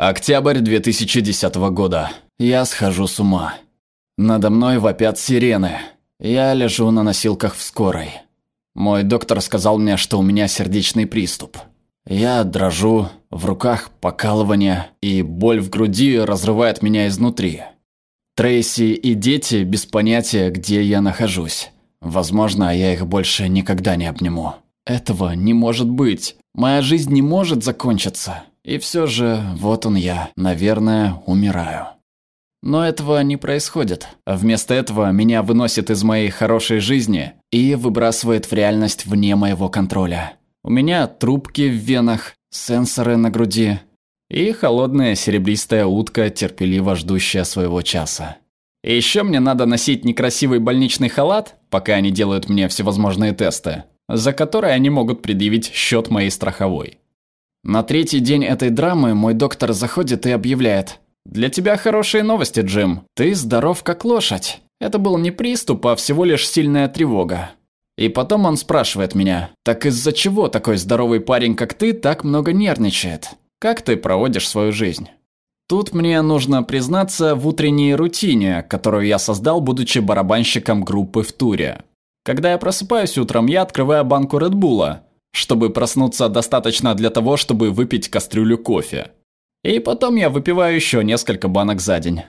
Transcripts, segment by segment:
Октябрь 2010 года. Я схожу с ума. Надо мной вопят сирены. Я лежу на носилках в скорой. Мой доктор сказал мне, что у меня сердечный приступ. Я дрожу, в руках покалывание, и боль в груди разрывает меня изнутри. Трейси и дети без понятия, где я нахожусь. Возможно, я их больше никогда не обниму. Этого не может быть. Моя жизнь не может закончиться. И все же, вот он я, наверное, умираю. Но этого не происходит. Вместо этого меня выносит из моей хорошей жизни и выбрасывает в реальность вне моего контроля. У меня трубки в венах, сенсоры на груди и холодная серебристая утка, терпеливо ждущая своего часа. И еще мне надо носить некрасивый больничный халат, пока они делают мне всевозможные тесты, за которые они могут предъявить счет моей страховой. На третий день этой драмы мой доктор заходит и объявляет. «Для тебя хорошие новости, Джим. Ты здоров как лошадь. Это был не приступ, а всего лишь сильная тревога». И потом он спрашивает меня, «Так из-за чего такой здоровый парень, как ты, так много нервничает? Как ты проводишь свою жизнь?» Тут мне нужно признаться в утренней рутине, которую я создал, будучи барабанщиком группы в туре. Когда я просыпаюсь утром, я открываю банку Редбула, чтобы проснуться достаточно для того, чтобы выпить кастрюлю кофе. И потом я выпиваю еще несколько банок за день.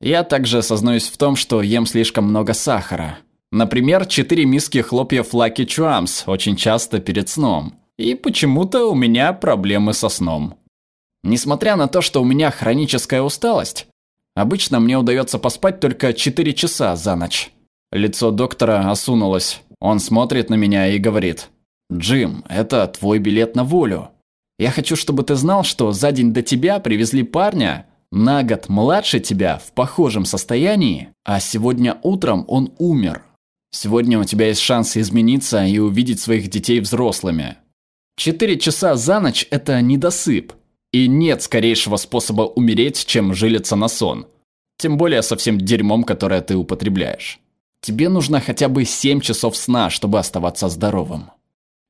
Я также сознаюсь в том, что ем слишком много сахара. Например, 4 миски хлопьев Lucky Charms очень часто перед сном. И почему-то у меня проблемы со сном. Несмотря на то, что у меня хроническая усталость, обычно мне удается поспать только 4 часа за ночь. Лицо доктора осунулось. Он смотрит на меня и говорит. «Джим, это твой билет на волю. Я хочу, чтобы ты знал, что за день до тебя привезли парня, на год младше тебя, в похожем состоянии, а сегодня утром он умер. Сегодня у тебя есть шанс измениться и увидеть своих детей взрослыми. Четыре часа за ночь – это недосып. И нет скорейшего способа умереть, чем жилиться на сон. Тем более со всем дерьмом, которое ты употребляешь. Тебе нужно хотя бы 7 часов сна, чтобы оставаться здоровым.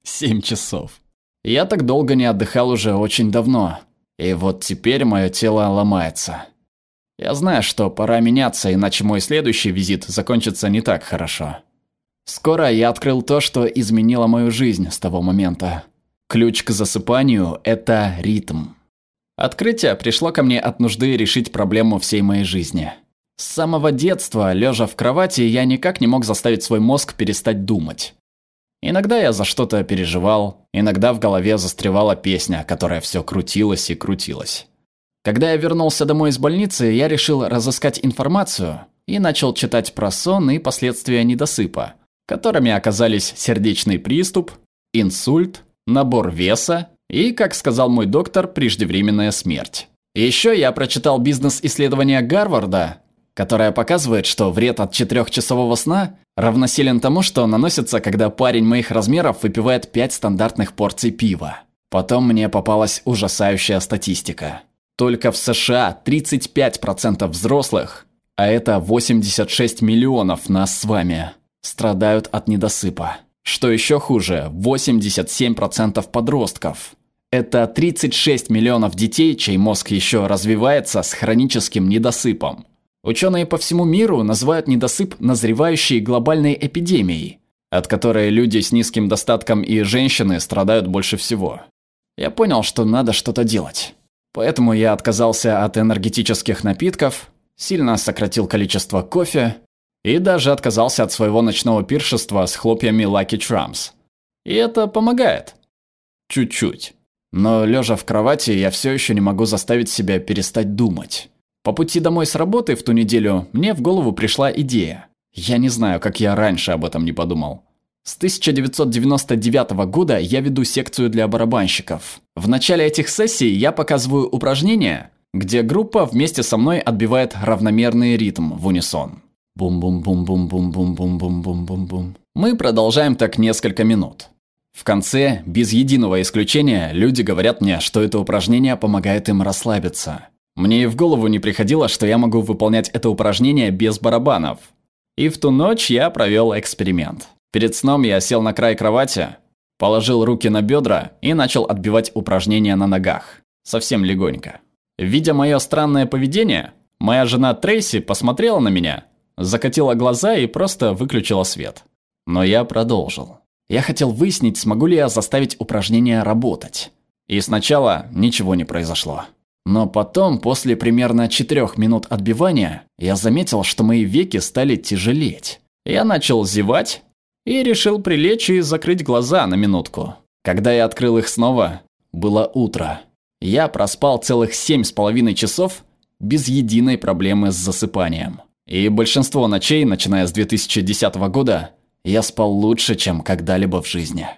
7 часов. Я так долго не отдыхал уже очень давно. И вот теперь мое тело ломается. Я знаю, что пора меняться, иначе мой следующий визит закончится не так хорошо. Скоро я открыл то, что изменило мою жизнь с того момента. Ключ к засыпанию – это ритм. Открытие пришло ко мне от нужды решить проблему всей моей жизни. С самого детства, лежа в кровати, я никак не мог заставить свой мозг перестать думать. Иногда я за что-то переживал, иногда в голове застревала песня, которая все крутилась и крутилась. Когда я вернулся домой из больницы, я решил разыскать информацию и начал читать про сон и последствия недосыпа, которыми оказались сердечный приступ, инсульт, набор веса и, как сказал мой доктор, преждевременная смерть. Еще я прочитал бизнес-исследование Гарварда, которое показывает, что вред от четырехчасового сна равносилен тому, что наносится, когда парень моих размеров выпивает 5 стандартных порций пива. Потом мне попалась ужасающая статистика. Только в США 35% взрослых, а это 86 миллионов нас с вами, страдают от недосыпа. Что еще хуже, 87% подростков. Это 36 миллионов детей, чей мозг еще развивается с хроническим недосыпом. Ученые по всему миру называют недосып назревающей глобальной эпидемией, от которой люди с низким достатком и женщины страдают больше всего. Я понял, что надо что-то делать. Поэтому я отказался от энергетических напитков, сильно сократил количество кофе и даже отказался от своего ночного пиршества с хлопьями Lucky Charms. И это помогает. Чуть-чуть. Но лежа в кровати, я все еще не могу заставить себя перестать думать. По пути домой с работы в ту неделю мне в голову пришла идея. Я не знаю, как я раньше об этом не подумал. С 1999 года я веду секцию для барабанщиков. В начале этих сессий я показываю упражнения, где группа вместе со мной отбивает равномерный ритм в унисон. Бум-бум-бум-бум-бум-бум-бум-бум-бум-бум. Мы продолжаем так несколько минут. В конце, без единого исключения, люди говорят мне, что это упражнение помогает им расслабиться. Мне и в голову не приходило, что я могу выполнять это упражнение без барабанов. И в ту ночь я провел эксперимент. Перед сном я сел на край кровати, положил руки на бедра и начал отбивать упражнения на ногах. Совсем легонько. Видя мое странное поведение, моя жена Трейси посмотрела на меня, закатила глаза и просто выключила свет. Но я продолжил. Я хотел выяснить, смогу ли я заставить упражнение работать. И сначала ничего не произошло. Но потом, после примерно четырех минут отбивания, я заметил, что мои веки стали тяжелеть. Я начал зевать и решил прилечь и закрыть глаза на минутку. Когда я открыл их снова, было утро. Я проспал целых семь с половиной часов без единой проблемы с засыпанием. И большинство ночей, начиная с 2010 года, я спал лучше, чем когда-либо в жизни.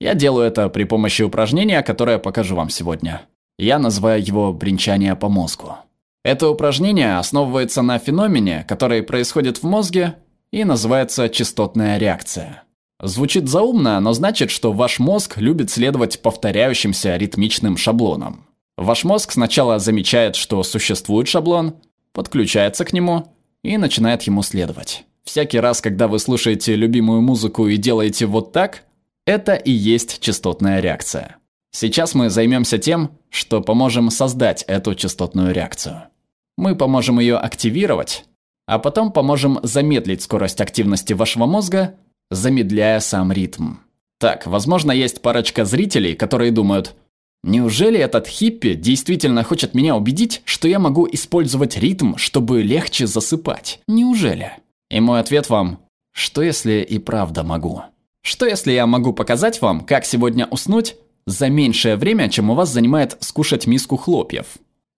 Я делаю это при помощи упражнения, которое покажу вам сегодня. Я называю его бренчание по мозгу. Это упражнение основывается на феномене, который происходит в мозге и называется частотная реакция. Звучит заумно, но значит, что ваш мозг любит следовать повторяющимся ритмичным шаблонам. Ваш мозг сначала замечает, что существует шаблон, подключается к нему и начинает ему следовать. Всякий раз, когда вы слушаете любимую музыку и делаете вот так, это и есть частотная реакция. Сейчас мы займемся тем, что поможем создать эту частотную реакцию. Мы поможем ее активировать, а потом поможем замедлить скорость активности вашего мозга, замедляя сам ритм. Так, возможно, есть парочка зрителей, которые думают, неужели этот хиппи действительно хочет меня убедить, что я могу использовать ритм, чтобы легче засыпать? Неужели? И мой ответ вам, что если и правда могу? Что если я могу показать вам, как сегодня уснуть за меньшее время, чем у вас занимает скушать миску хлопьев?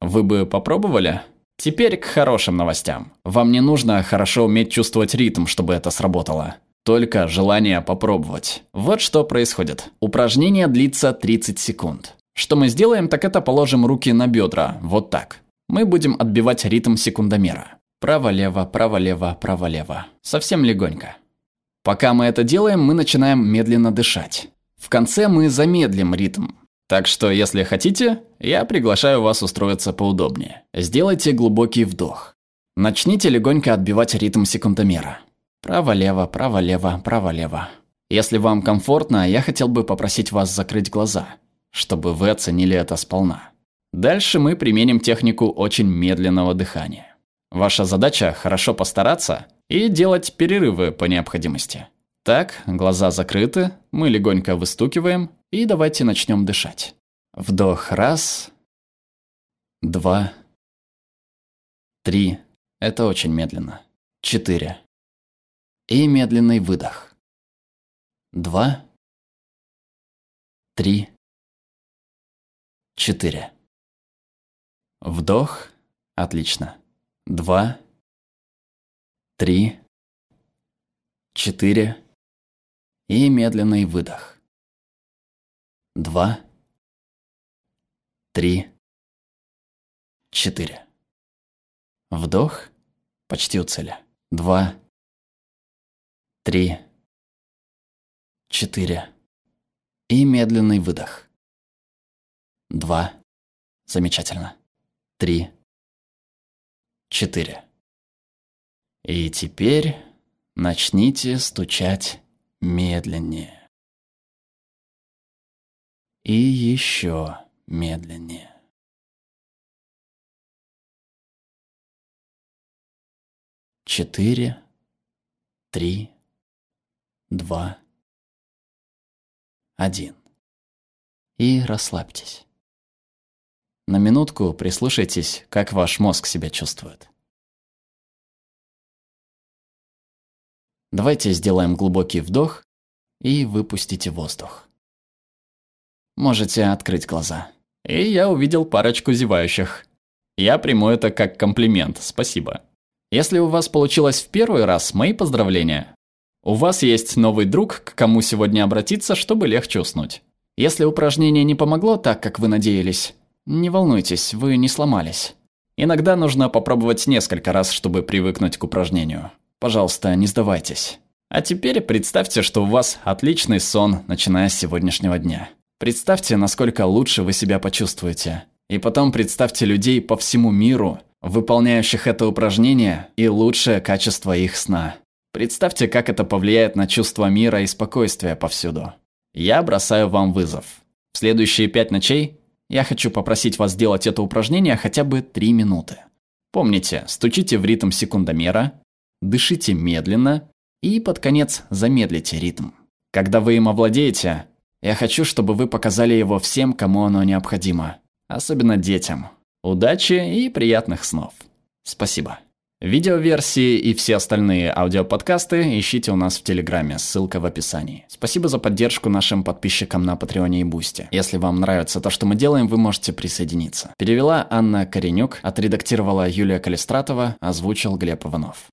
Вы бы попробовали? Теперь к хорошим новостям. Вам не нужно хорошо уметь чувствовать ритм, чтобы это сработало. Только желание попробовать. Вот что происходит. Упражнение длится 30 секунд. Что мы сделаем, так это положим руки на бедра, вот так. Мы будем отбивать ритм секундомера. Право-лево, право-лево, право-лево. Совсем легонько. Пока мы это делаем, мы начинаем медленно дышать. В конце мы замедлим ритм. Так что, если хотите, я приглашаю вас устроиться поудобнее. Сделайте глубокий вдох. Начните легонько отбивать ритм секундомера. Право-лево, право-лево, право-лево. Если вам комфортно, я хотел бы попросить вас закрыть глаза, чтобы вы оценили это сполна. Дальше мы применим технику очень медленного дыхания. Ваша задача – хорошо постараться и делать перерывы по необходимости. Так, глаза закрыты, мы легонько выстукиваем, и давайте начнем дышать. Вдох раз, два, три. Это очень медленно. Четыре. И медленный выдох. Два, три, четыре. Вдох. Отлично. Два, три, четыре и медленный выдох. Два, три, четыре. Вдох, почти у цели. Два, три, четыре. И медленный выдох. Два. Замечательно. Три. Четыре. И теперь начните стучать медленнее. И еще медленнее. Четыре, три, два, один. И расслабьтесь. На минутку прислушайтесь, как ваш мозг себя чувствует. Давайте сделаем глубокий вдох и выпустите воздух. Можете открыть глаза. И я увидел парочку зевающих. Я приму это как комплимент, спасибо. Если у вас получилось в первый раз, мои поздравления. У вас есть новый друг, к кому сегодня обратиться, чтобы легче уснуть. Если упражнение не помогло так, как вы надеялись, не волнуйтесь, вы не сломались. Иногда нужно попробовать несколько раз, чтобы привыкнуть к упражнению. Пожалуйста, не сдавайтесь. А теперь представьте, что у вас отличный сон, начиная с сегодняшнего дня. Представьте, насколько лучше вы себя почувствуете. И потом представьте людей по всему миру, выполняющих это упражнение и лучшее качество их сна. Представьте, как это повлияет на чувство мира и спокойствия повсюду. Я бросаю вам вызов. В следующие пять ночей Я хочу попросить вас сделать это упражнение хотя бы 3 минуты. Помните, стучите в ритм секундомера, дышите медленно и под конец замедлите ритм. Когда вы им овладеете, я хочу, чтобы вы показали его всем, кому оно необходимо, особенно детям. Удачи и приятных снов. Спасибо. Видеоверсии и все остальные аудиоподкасты ищите у нас в Телеграме, ссылка в описании. Спасибо за поддержку нашим подписчикам на Патреоне и Бусте. Если вам нравится то, что мы делаем, вы можете присоединиться. Перевела Анна Коренюк, отредактировала Юлия Калистратова, озвучил Глеб Иванов.